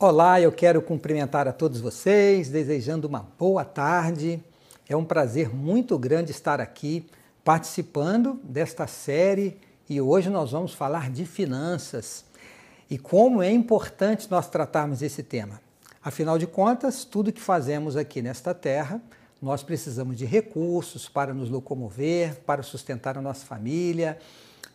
Olá, eu quero cumprimentar a todos vocês, desejando uma boa tarde. É um prazer muito grande estar aqui participando desta série e hoje nós vamos falar de finanças e como é importante nós tratarmos esse tema. Afinal de contas, tudo que fazemos aqui nesta terra, nós precisamos de recursos para nos locomover, para sustentar a nossa família,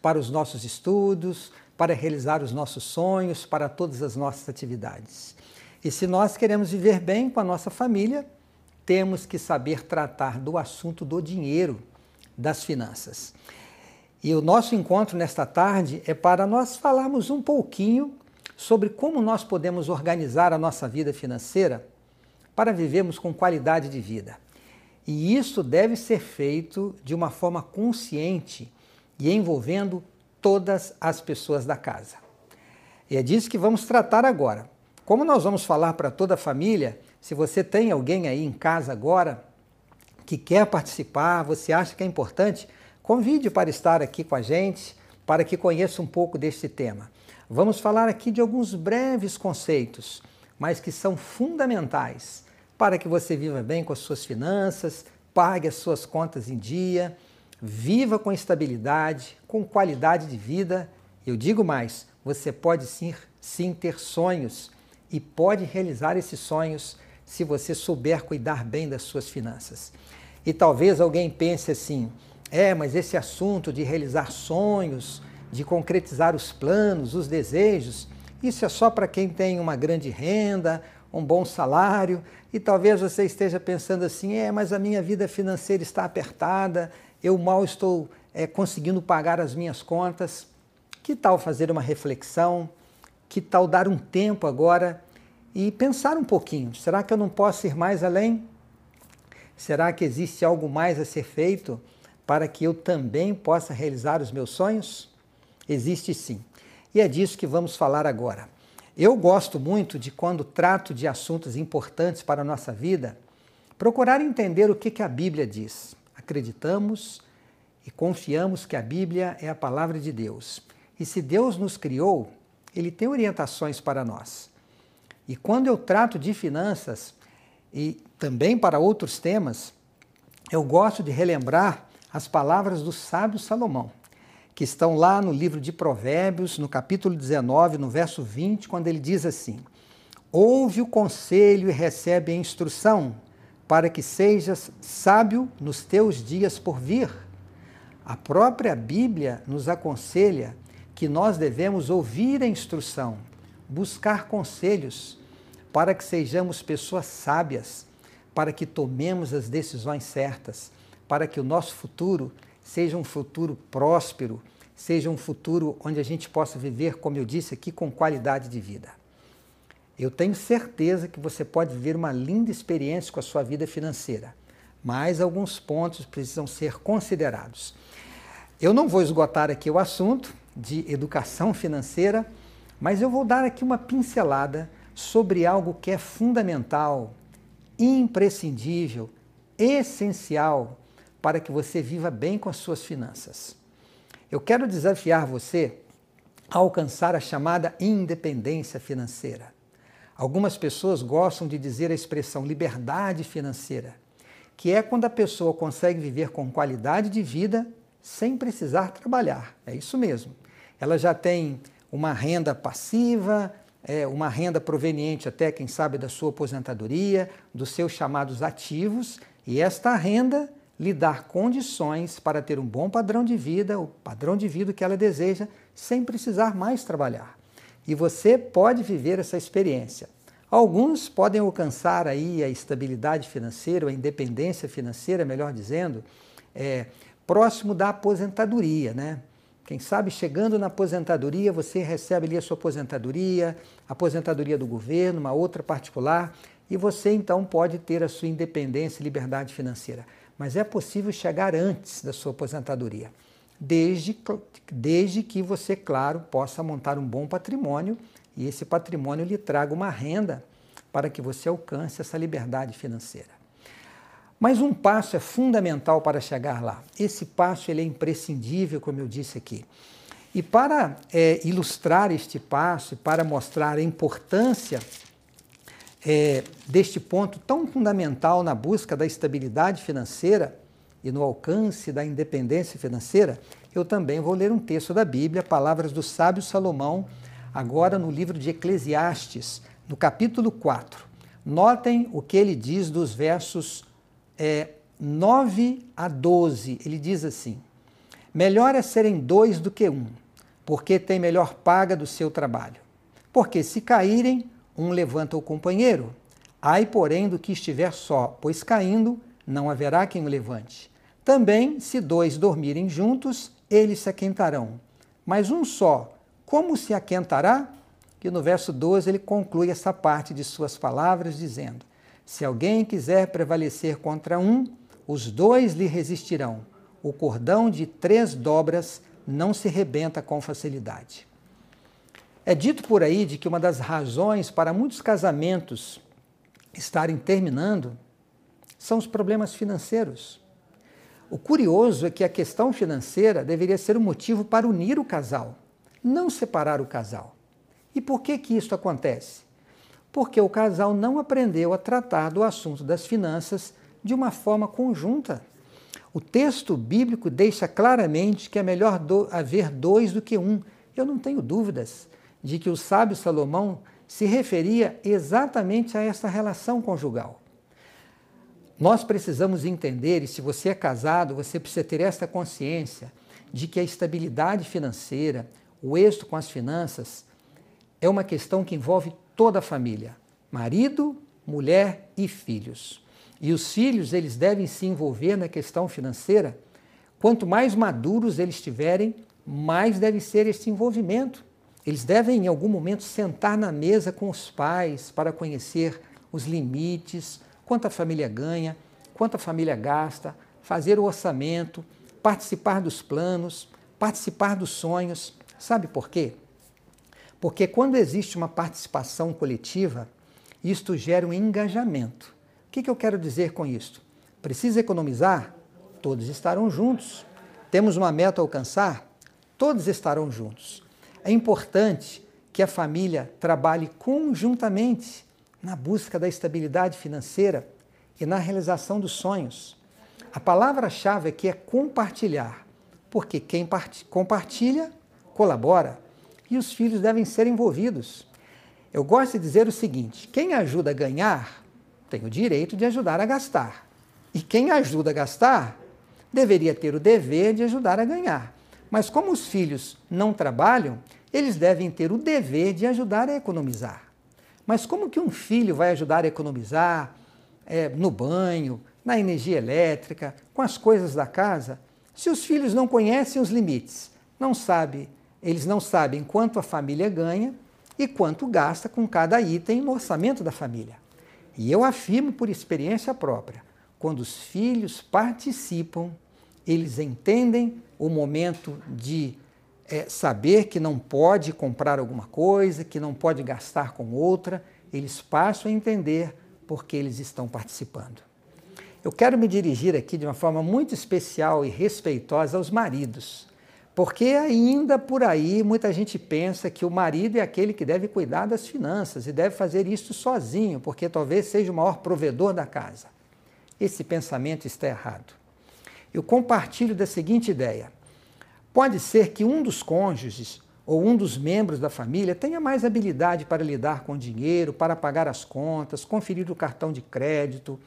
para os nossos estudos, para realizar os nossos sonhos, para todas as nossas atividades. E se nós queremos viver bem com a nossa família, temos que saber tratar do assunto do dinheiro, das finanças. E o nosso encontro nesta tarde é para nós falarmos um pouquinho sobre como nós podemos organizar a nossa vida financeira para vivermos com qualidade de vida. E isso deve ser feito de uma forma consciente e envolvendo todas as pessoas da casa. E é disso que vamos tratar agora. Como nós vamos falar para toda a família, se você tem alguém aí em casa agora que quer participar, você acha que é importante, convide para estar aqui com a gente, para que conheça um pouco deste tema. Vamos falar aqui de alguns breves conceitos, mas que são fundamentais para que você viva bem com as suas finanças, pague as suas contas em dia Viva com estabilidade, com qualidade de vida. Eu digo mais, você pode sim, sim ter sonhos e pode realizar esses sonhos se você souber cuidar bem das suas finanças. E talvez alguém pense assim: é, mas esse assunto de realizar sonhos, de concretizar os planos, os desejos, isso é só para quem tem uma grande renda, um bom salário. E talvez você esteja pensando assim: é, mas a minha vida financeira está apertada, eu mal estou é, conseguindo pagar as minhas contas. Que tal fazer uma reflexão? Que tal dar um tempo agora e pensar um pouquinho? Será que eu não posso ir mais além? Será que existe algo mais a ser feito para que eu também possa realizar os meus sonhos? Existe sim. E é disso que vamos falar agora. Eu gosto muito de, quando trato de assuntos importantes para a nossa vida, procurar entender o que, que a Bíblia diz acreditamos e confiamos que a Bíblia é a palavra de Deus. E se Deus nos criou, Ele tem orientações para nós. E quando eu trato de finanças e também para outros temas, eu gosto de relembrar as palavras do sábio Salomão, que estão lá no livro de Provérbios, no capítulo 19, no verso 20, quando ele diz assim: Ouve o conselho e recebe a instrução, para que sejas sábio nos teus dias por vir. A própria Bíblia nos aconselha que nós devemos ouvir a instrução, buscar conselhos, para que sejamos pessoas sábias, para que tomemos as decisões certas, para que o nosso futuro seja um futuro próspero, seja um futuro onde a gente possa viver, como eu disse aqui, com qualidade de vida. Eu tenho certeza que você pode viver uma linda experiência com a sua vida financeira, mas alguns pontos precisam ser considerados. Eu não vou esgotar aqui o assunto de educação financeira, mas eu vou dar aqui uma pincelada sobre algo que é fundamental, imprescindível, essencial para que você viva bem com as suas finanças. Eu quero desafiar você a alcançar a chamada independência financeira. Algumas pessoas gostam de dizer a expressão liberdade financeira, que é quando a pessoa consegue viver com qualidade de vida sem precisar trabalhar. É isso mesmo. Ela já tem uma renda passiva, é, uma renda proveniente até, quem sabe, da sua aposentadoria, dos seus chamados ativos, e esta renda lhe dar condições para ter um bom padrão de vida, o padrão de vida que ela deseja, sem precisar mais trabalhar e você pode viver essa experiência. Alguns podem alcançar aí a estabilidade financeira, a independência financeira, melhor dizendo, é, próximo da aposentadoria, né? Quem sabe chegando na aposentadoria, você recebe ali a sua aposentadoria, aposentadoria do governo, uma outra particular, e você então pode ter a sua independência e liberdade financeira. Mas é possível chegar antes da sua aposentadoria desde, desde que você, claro, possa montar um bom patrimônio e esse patrimônio lhe traga uma renda para que você alcance essa liberdade financeira. Mas um passo é fundamental para chegar lá. Esse passo ele é imprescindível, como eu disse aqui. E para é, ilustrar este passo e para mostrar a importância é, deste ponto tão fundamental na busca da estabilidade financeira e no alcance da independência financeira, eu também vou ler um texto da Bíblia, palavras do sábio Salomão, agora no livro de Eclesiastes, no capítulo 4. Notem o que ele diz dos versos é, 9 a 12. Ele diz assim: Melhor é serem dois do que um, porque tem melhor paga do seu trabalho. Porque se caírem, um levanta o companheiro. Ai, porém, do que estiver só, pois caindo, não haverá quem o levante. Também, se dois dormirem juntos, eles se aquentarão. Mas um só, como se aquentará? Que no verso 12 ele conclui essa parte de suas palavras, dizendo: Se alguém quiser prevalecer contra um, os dois lhe resistirão. O cordão de três dobras não se rebenta com facilidade. É dito por aí de que uma das razões para muitos casamentos estarem terminando são os problemas financeiros. O curioso é que a questão financeira deveria ser o um motivo para unir o casal, não separar o casal. E por que que isso acontece? Porque o casal não aprendeu a tratar do assunto das finanças de uma forma conjunta. O texto bíblico deixa claramente que é melhor do, haver dois do que um. Eu não tenho dúvidas de que o sábio Salomão se referia exatamente a essa relação conjugal. Nós precisamos entender, e se você é casado, você precisa ter esta consciência de que a estabilidade financeira, o êxito com as finanças, é uma questão que envolve toda a família: marido, mulher e filhos. E os filhos, eles devem se envolver na questão financeira. Quanto mais maduros eles estiverem, mais deve ser esse envolvimento. Eles devem, em algum momento, sentar na mesa com os pais para conhecer os limites, quanto a família ganha, quanto a família gasta, fazer o orçamento, participar dos planos, participar dos sonhos. Sabe por quê? Porque quando existe uma participação coletiva, isto gera um engajamento. O que, eu quero dizer com isto? Precisa economizar? Todos estarão juntos. Temos uma meta a alcançar? Todos estarão juntos. É importante que a família trabalhe conjuntamente na busca da estabilidade financeira e na realização dos sonhos. A palavra-chave aqui é compartilhar, porque quem compartilha, colabora, e os filhos devem ser envolvidos. Eu gosto de dizer o seguinte: quem ajuda a ganhar tem o direito de ajudar a gastar. E quem ajuda a gastar deveria ter o dever de ajudar a ganhar. Mas como os filhos não trabalham, eles devem ter o dever de ajudar a economizar. Mas como que um filho vai ajudar a economizar é, no banho, na energia elétrica, com as coisas da casa, se os filhos não conhecem os limites, não sabe, eles não sabem quanto a família ganha e quanto gasta com cada item no orçamento da família. E eu afirmo por experiência própria, quando os filhos participam eles entendem o momento de é, saber que não pode comprar alguma coisa, que não pode gastar com outra, eles passam a entender porque eles estão participando. Eu quero me dirigir aqui de uma forma muito especial e respeitosa aos maridos, porque ainda por aí muita gente pensa que o marido é aquele que deve cuidar das finanças e deve fazer isso sozinho, porque talvez seja o maior provedor da casa. Esse pensamento está errado eu compartilho da seguinte ideia: pode ser que um dos cônjuges ou um dos membros da família tenha mais habilidade para lidar com dinheiro, para pagar as contas, conferir o cartão de crédito,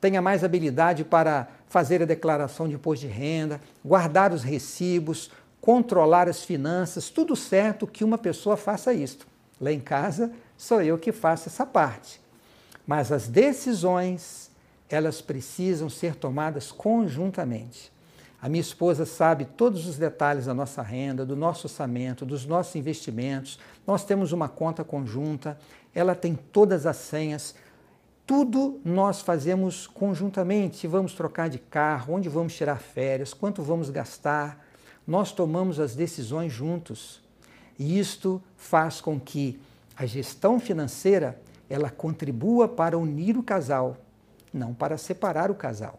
tenha mais habilidade para fazer a declaração de imposto de renda, guardar os recibos, controlar as finanças, tudo certo que uma pessoa faça isto. Lá em casa sou eu que faço essa parte. Mas as decisões elas precisam ser tomadas conjuntamente. A minha esposa sabe todos os detalhes da nossa renda, do nosso orçamento, dos nossos investimentos. Nós temos uma conta conjunta, ela tem todas as senhas. Tudo nós fazemos conjuntamente. Vamos trocar de carro, onde vamos tirar férias, quanto vamos gastar. Nós tomamos as decisões juntos. E isto faz com que a gestão financeira ela contribua para unir o casal não para separar o casal.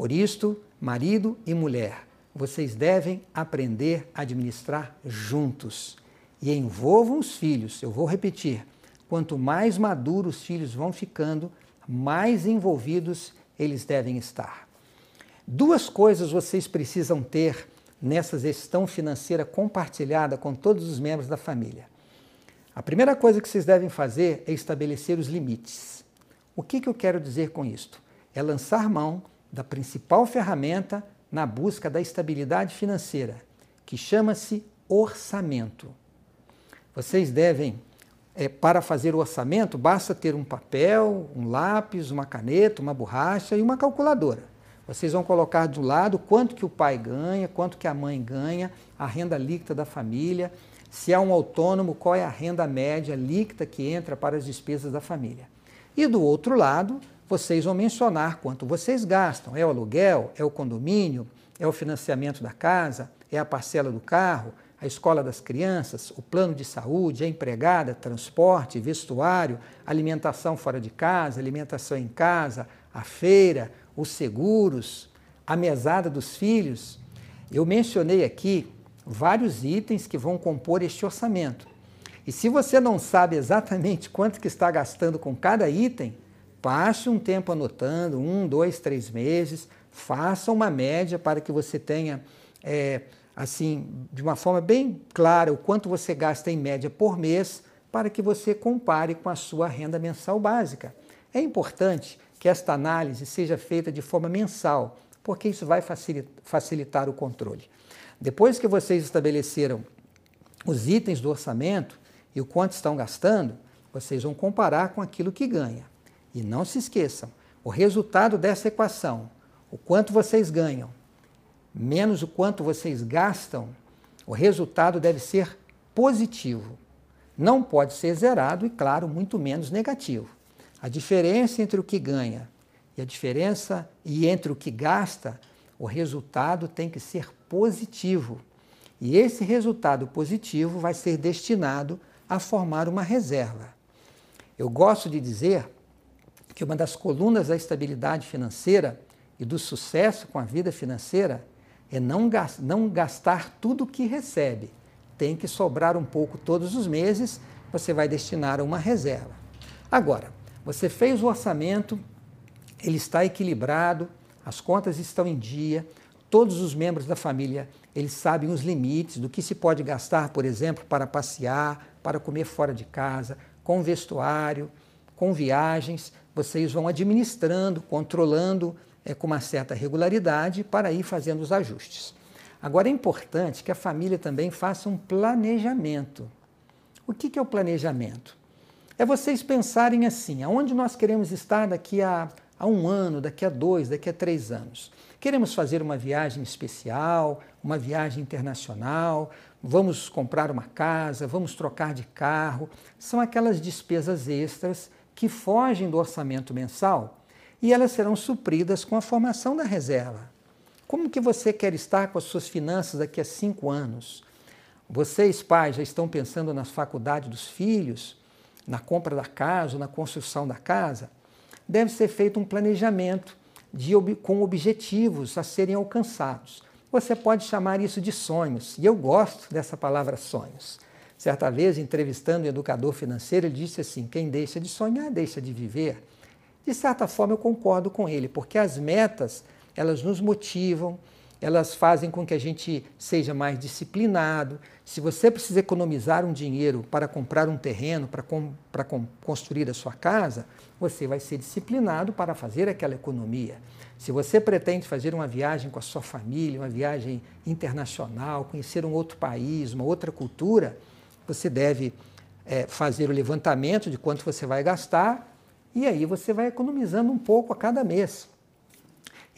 Por isto, marido e mulher, vocês devem aprender a administrar juntos e envolvam os filhos. Eu vou repetir: quanto mais maduros os filhos vão ficando, mais envolvidos eles devem estar. Duas coisas vocês precisam ter nessa gestão financeira compartilhada com todos os membros da família. A primeira coisa que vocês devem fazer é estabelecer os limites. O que, que eu quero dizer com isto? É lançar mão da principal ferramenta na busca da estabilidade financeira, que chama-se orçamento. Vocês devem, é, para fazer o orçamento, basta ter um papel, um lápis, uma caneta, uma borracha e uma calculadora. Vocês vão colocar do lado quanto que o pai ganha, quanto que a mãe ganha, a renda líquida da família, se é um autônomo, qual é a renda média líquida que entra para as despesas da família. E do outro lado, vocês vão mencionar quanto vocês gastam. É o aluguel? É o condomínio? É o financiamento da casa? É a parcela do carro? A escola das crianças? O plano de saúde? A empregada? Transporte? Vestuário? Alimentação fora de casa? Alimentação em casa? A feira? Os seguros? A mesada dos filhos? Eu mencionei aqui vários itens que vão compor este orçamento. E se você não sabe exatamente quanto que está gastando com cada item, Passe um tempo anotando, um, dois, três meses, faça uma média para que você tenha, é, assim, de uma forma bem clara, o quanto você gasta em média por mês, para que você compare com a sua renda mensal básica. É importante que esta análise seja feita de forma mensal, porque isso vai facilitar o controle. Depois que vocês estabeleceram os itens do orçamento e o quanto estão gastando, vocês vão comparar com aquilo que ganha. E não se esqueçam, o resultado dessa equação, o quanto vocês ganham, menos o quanto vocês gastam, o resultado deve ser positivo. Não pode ser zerado e, claro, muito menos negativo. A diferença entre o que ganha e a diferença e entre o que gasta, o resultado tem que ser positivo. E esse resultado positivo vai ser destinado a formar uma reserva. Eu gosto de dizer que uma das colunas da estabilidade financeira e do sucesso com a vida financeira é não, não gastar tudo o que recebe. Tem que sobrar um pouco todos os meses, você vai destinar uma reserva. Agora, você fez o orçamento, ele está equilibrado, as contas estão em dia, todos os membros da família eles sabem os limites do que se pode gastar, por exemplo, para passear, para comer fora de casa, com vestuário, com viagens vocês vão administrando, controlando é, com uma certa regularidade para ir fazendo os ajustes. Agora é importante que a família também faça um planejamento. O que, que é o planejamento? É vocês pensarem assim: aonde nós queremos estar daqui a, a um ano, daqui a dois, daqui a três anos? Queremos fazer uma viagem especial, uma viagem internacional, vamos comprar uma casa, vamos trocar de carro. São aquelas despesas extras que fogem do orçamento mensal e elas serão supridas com a formação da reserva. Como que você quer estar com as suas finanças daqui a cinco anos? Vocês, pais, já estão pensando na faculdade dos filhos, na compra da casa, na construção da casa? Deve ser feito um planejamento de, com objetivos a serem alcançados. Você pode chamar isso de sonhos, e eu gosto dessa palavra sonhos. Certa vez, entrevistando um educador financeiro, ele disse assim: quem deixa de sonhar, deixa de viver. De certa forma, eu concordo com ele, porque as metas, elas nos motivam, elas fazem com que a gente seja mais disciplinado. Se você precisa economizar um dinheiro para comprar um terreno, para, com, para com, construir a sua casa, você vai ser disciplinado para fazer aquela economia. Se você pretende fazer uma viagem com a sua família, uma viagem internacional, conhecer um outro país, uma outra cultura, você deve é, fazer o levantamento de quanto você vai gastar e aí você vai economizando um pouco a cada mês.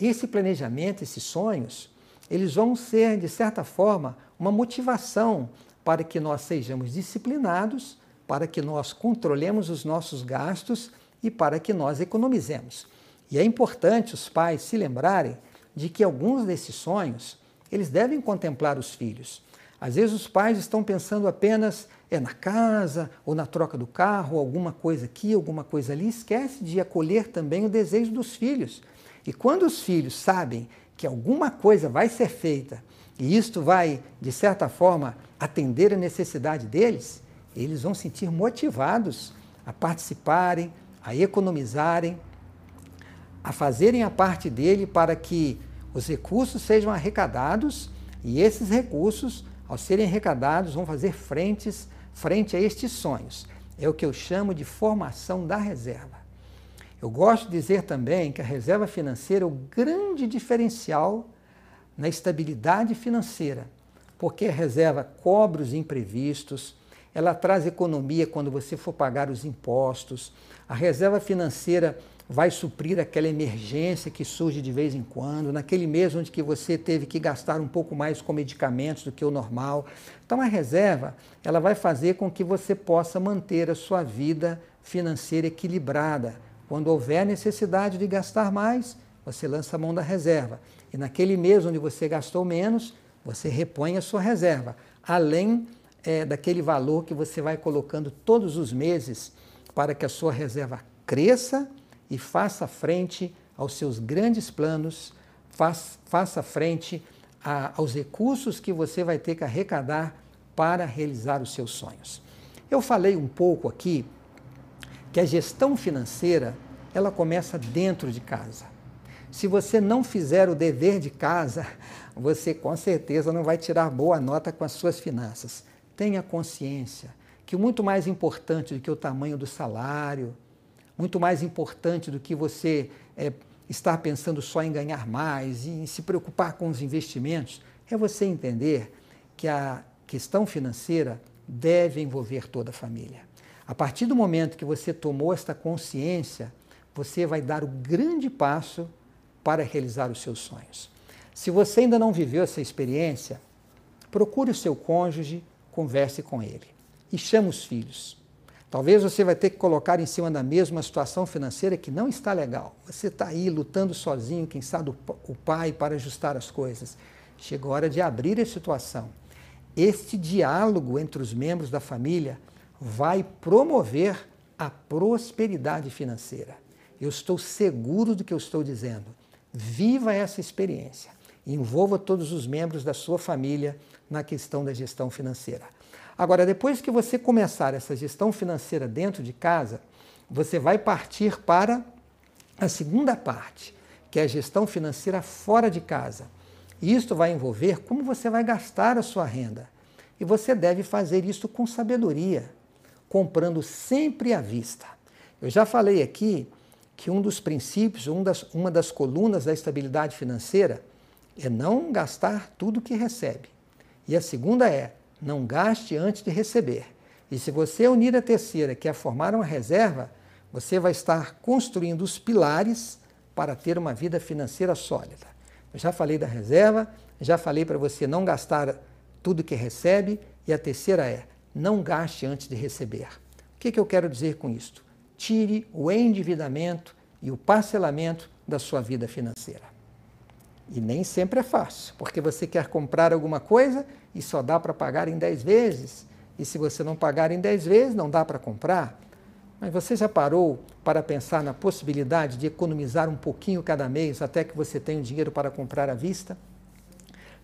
Esse planejamento, esses sonhos, eles vão ser, de certa forma, uma motivação para que nós sejamos disciplinados, para que nós controlemos os nossos gastos e para que nós economizemos. E é importante os pais se lembrarem de que alguns desses sonhos, eles devem contemplar os filhos. Às vezes os pais estão pensando apenas é na casa ou na troca do carro, alguma coisa aqui, alguma coisa ali, esquece de acolher também o desejo dos filhos. E quando os filhos sabem que alguma coisa vai ser feita e isto vai, de certa forma, atender a necessidade deles, eles vão sentir motivados a participarem, a economizarem, a fazerem a parte dele para que os recursos sejam arrecadados e esses recursos, ao serem arrecadados, vão fazer frentes, frente a estes sonhos. É o que eu chamo de formação da reserva. Eu gosto de dizer também que a reserva financeira é o grande diferencial na estabilidade financeira, porque a reserva cobre os imprevistos, ela traz economia quando você for pagar os impostos, a reserva financeira vai suprir aquela emergência que surge de vez em quando, naquele mês onde que você teve que gastar um pouco mais com medicamentos do que o normal. Então a reserva, ela vai fazer com que você possa manter a sua vida financeira equilibrada. Quando houver necessidade de gastar mais, você lança a mão da reserva. E naquele mês onde você gastou menos, você repõe a sua reserva, além é, daquele valor que você vai colocando todos os meses para que a sua reserva cresça e faça frente aos seus grandes planos, faz, faça frente a, aos recursos que você vai ter que arrecadar para realizar os seus sonhos. Eu falei um pouco aqui que a gestão financeira ela começa dentro de casa. Se você não fizer o dever de casa, você com certeza não vai tirar boa nota com as suas finanças. Tenha consciência que muito mais importante do que o tamanho do salário, muito mais importante do que você é, estar pensando só em ganhar mais e em se preocupar com os investimentos, é você entender que a questão financeira deve envolver toda a família. A partir do momento que você tomou esta consciência, você vai dar o grande passo para realizar os seus sonhos. Se você ainda não viveu essa experiência, procure o seu cônjuge, converse com ele e chame os filhos. Talvez você vai ter que colocar em cima da mesa uma situação financeira que não está legal. Você está aí lutando sozinho, quem sabe o pai, para ajustar as coisas. Chegou a hora de abrir a situação. Este diálogo entre os membros da família vai promover a prosperidade financeira. Eu estou seguro do que eu estou dizendo. Viva essa experiência. Envolva todos os membros da sua família na questão da gestão financeira. Agora, depois que você começar essa gestão financeira dentro de casa, você vai partir para a segunda parte, que é a gestão financeira fora de casa. Isto vai envolver como você vai gastar a sua renda. E você deve fazer isso com sabedoria, comprando sempre à vista. Eu já falei aqui que um dos princípios, um das, uma das colunas da estabilidade financeira é não gastar tudo que recebe. E a segunda é não gaste antes de receber. E se você unir a terceira, que é formar uma reserva, você vai estar construindo os pilares para ter uma vida financeira sólida. Eu já falei da reserva, já falei para você não gastar tudo que recebe, e a terceira é não gaste antes de receber. O que, que eu quero dizer com isto? tire o endividamento e o parcelamento da sua vida financeira. E nem sempre é fácil, porque você quer comprar alguma coisa e só dá para pagar em 10 vezes. E se você não pagar em 10 vezes, não dá para comprar. Mas você já parou para pensar na possibilidade de economizar um pouquinho cada mês até que você tenha o dinheiro para comprar à vista?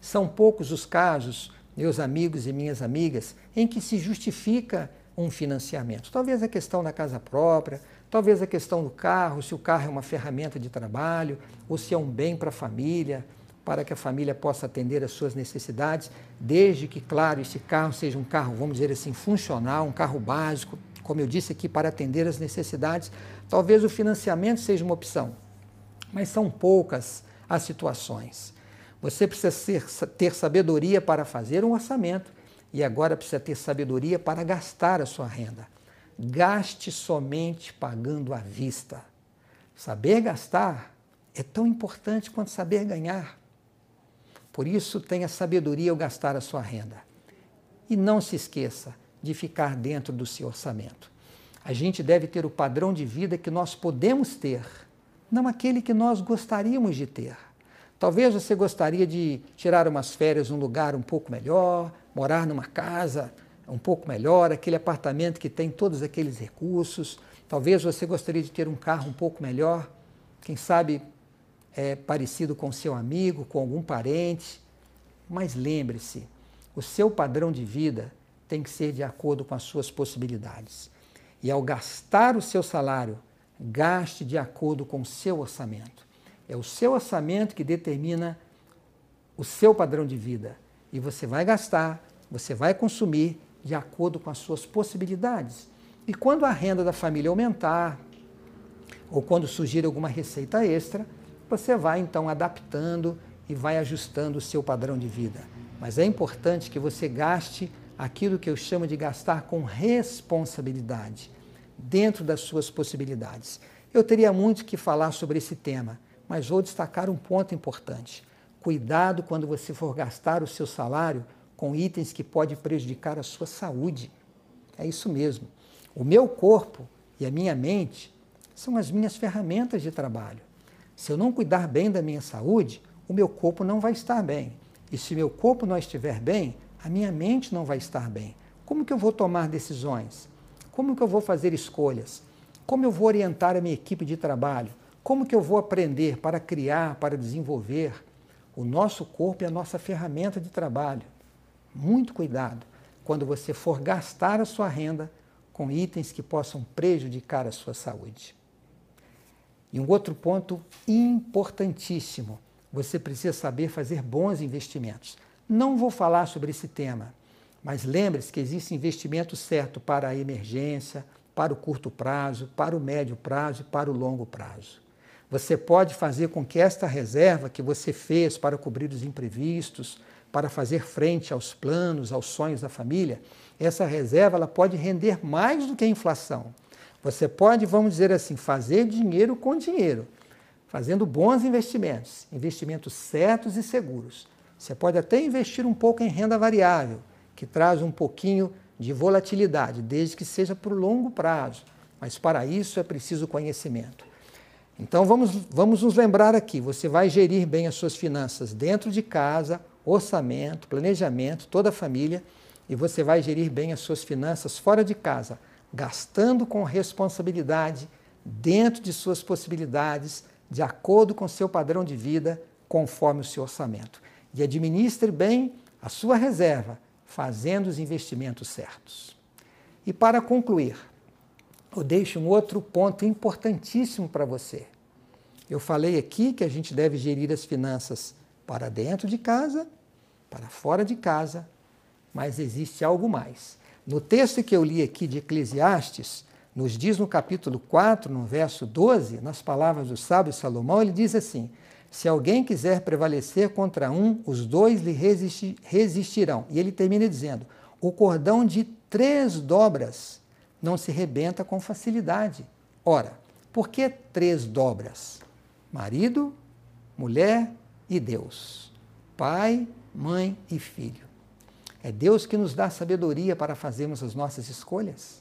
São poucos os casos, meus amigos e minhas amigas, em que se justifica um financiamento. Talvez a questão da casa própria, talvez a questão do carro, se o carro é uma ferramenta de trabalho ou se é um bem para a família, para que a família possa atender às suas necessidades, desde que, claro, esse carro seja um carro, vamos dizer assim, funcional, um carro básico, como eu disse aqui, para atender às necessidades. Talvez o financiamento seja uma opção, mas são poucas as situações. Você precisa ser, ter sabedoria para fazer um orçamento e agora precisa ter sabedoria para gastar a sua renda. Gaste somente pagando à vista. Saber gastar é tão importante quanto saber ganhar. Por isso, tenha sabedoria ao gastar a sua renda. E não se esqueça de ficar dentro do seu orçamento. A gente deve ter o padrão de vida que nós podemos ter, não aquele que nós gostaríamos de ter. Talvez você gostaria de tirar umas férias num lugar um pouco melhor, morar numa casa um pouco melhor, aquele apartamento que tem todos aqueles recursos. Talvez você gostaria de ter um carro um pouco melhor, quem sabe é, parecido com seu amigo, com algum parente. Mas lembre-se, o seu padrão de vida tem que ser de acordo com as suas possibilidades. E ao gastar o seu salário, gaste de acordo com o seu orçamento. É o seu orçamento que determina o seu padrão de vida. E você vai gastar, você vai consumir de acordo com as suas possibilidades. E quando a renda da família aumentar, ou quando surgir alguma receita extra, você vai então adaptando e vai ajustando o seu padrão de vida. Mas é importante que você gaste aquilo que eu chamo de gastar com responsabilidade, dentro das suas possibilidades. Eu teria muito que falar sobre esse tema, mas vou destacar um ponto importante. Cuidado quando você for gastar o seu salário com itens que podem prejudicar a sua saúde. É isso mesmo. O meu corpo e a minha mente são as minhas ferramentas de trabalho. Se eu não cuidar bem da minha saúde, o meu corpo não vai estar bem. E se meu corpo não estiver bem, a minha mente não vai estar bem. Como que eu vou tomar decisões? Como que eu vou fazer escolhas? Como eu vou orientar a minha equipe de trabalho? Como que eu vou aprender para criar, para desenvolver? O nosso corpo é a nossa ferramenta de trabalho. Muito cuidado quando você for gastar a sua renda com itens que possam prejudicar a sua saúde. E um outro ponto importantíssimo você precisa saber fazer bons investimentos. Não vou falar sobre esse tema, mas lembre-se que existe investimento certo para a emergência, para o curto prazo, para o médio prazo e para o longo prazo. Você pode fazer com que esta reserva que você fez para cobrir os imprevistos, para fazer frente aos planos, aos sonhos da família, essa reserva ela pode render mais do que a inflação. Você pode, vamos dizer assim, fazer dinheiro com dinheiro fazendo bons investimentos, investimentos certos e seguros. Você pode até investir um pouco em renda variável, que traz um pouquinho de volatilidade, desde que seja por longo prazo. Mas para isso é preciso conhecimento. Então vamos, vamos nos lembrar aqui: você vai gerir bem as suas finanças dentro de casa, orçamento, planejamento, toda a família, e você vai gerir bem as suas finanças fora de casa, gastando com responsabilidade, dentro de suas possibilidades, de acordo com seu padrão de vida, conforme o seu orçamento. E administre bem a sua reserva, fazendo os investimentos certos. E para concluir, eu deixo um outro ponto importantíssimo para você. Eu falei aqui que a gente deve gerir as finanças para dentro de casa, para fora de casa, mas existe algo mais. No texto que eu li aqui de Eclesiastes, nos diz no capítulo 4, no verso 12, nas palavras do sábio Salomão, ele diz assim: Se alguém quiser prevalecer contra um, os dois lhe resistirão. E ele termina dizendo: O cordão de três dobras não se rebenta com facilidade. Ora, por que três dobras? Marido, mulher e Deus. Pai, mãe e filho. É Deus que nos dá sabedoria para fazermos as nossas escolhas.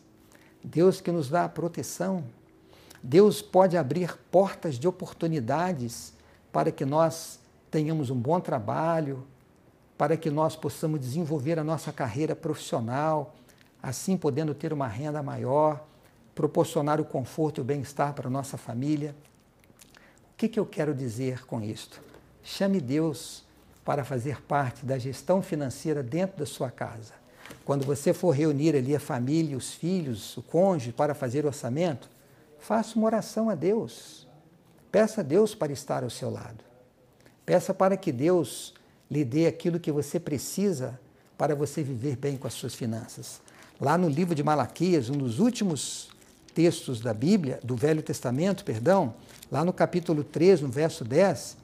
Deus que nos dá a proteção. Deus pode abrir portas de oportunidades para que nós tenhamos um bom trabalho, para que nós possamos desenvolver a nossa carreira profissional, assim podendo ter uma renda maior, proporcionar o conforto e o bem-estar para a nossa família. O que, que eu quero dizer com isto? Chame Deus para fazer parte da gestão financeira dentro da sua casa. Quando você for reunir ali a família, os filhos, o cônjuge para fazer orçamento, faça uma oração a Deus. Peça a Deus para estar ao seu lado. Peça para que Deus lhe dê aquilo que você precisa para você viver bem com as suas finanças. Lá no livro de Malaquias, um dos últimos textos da Bíblia, do Velho Testamento, perdão, lá no capítulo 3, no verso 10,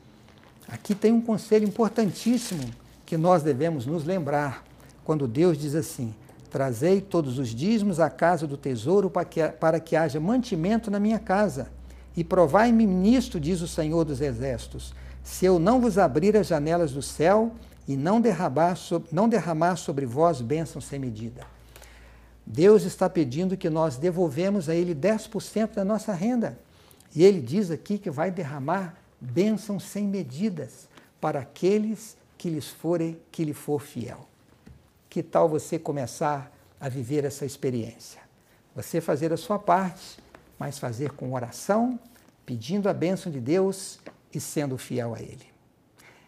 aqui tem um conselho importantíssimo que nós devemos nos lembrar quando Deus diz assim: Trazei todos os dízimos à casa do tesouro para que, para que haja mantimento na minha casa. E provai-me nisto, diz o Senhor dos Exércitos, se eu não vos abrir as janelas do céu e não derramar, não derramar sobre vós bênçãos sem medida. Deus está pedindo que nós devolvemos a Ele 10% da nossa renda. E Ele diz aqui que vai derramar bênçãos sem medidas para aqueles que lhes forem, que lhe for fiel. Que tal você começar a viver essa experiência? Você fazer a sua parte, mas fazer com oração, pedindo a bênção de Deus e sendo fiel a Ele.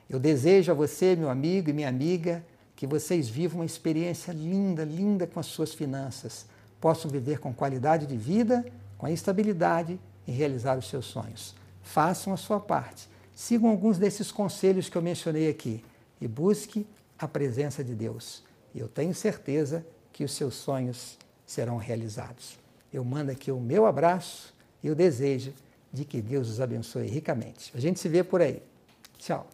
Eu desejo a você, meu amigo e minha amiga, que vocês vivam uma experiência linda, linda com as suas finanças, possam viver com qualidade de vida, com estabilidade e realizar os seus sonhos. Façam a sua parte. Sigam alguns desses conselhos que eu mencionei aqui e busque a presença de Deus. Eu tenho certeza que os seus sonhos serão realizados. Eu mando aqui o meu abraço e o desejo de que Deus os abençoe ricamente. A gente se vê por aí. Tchau.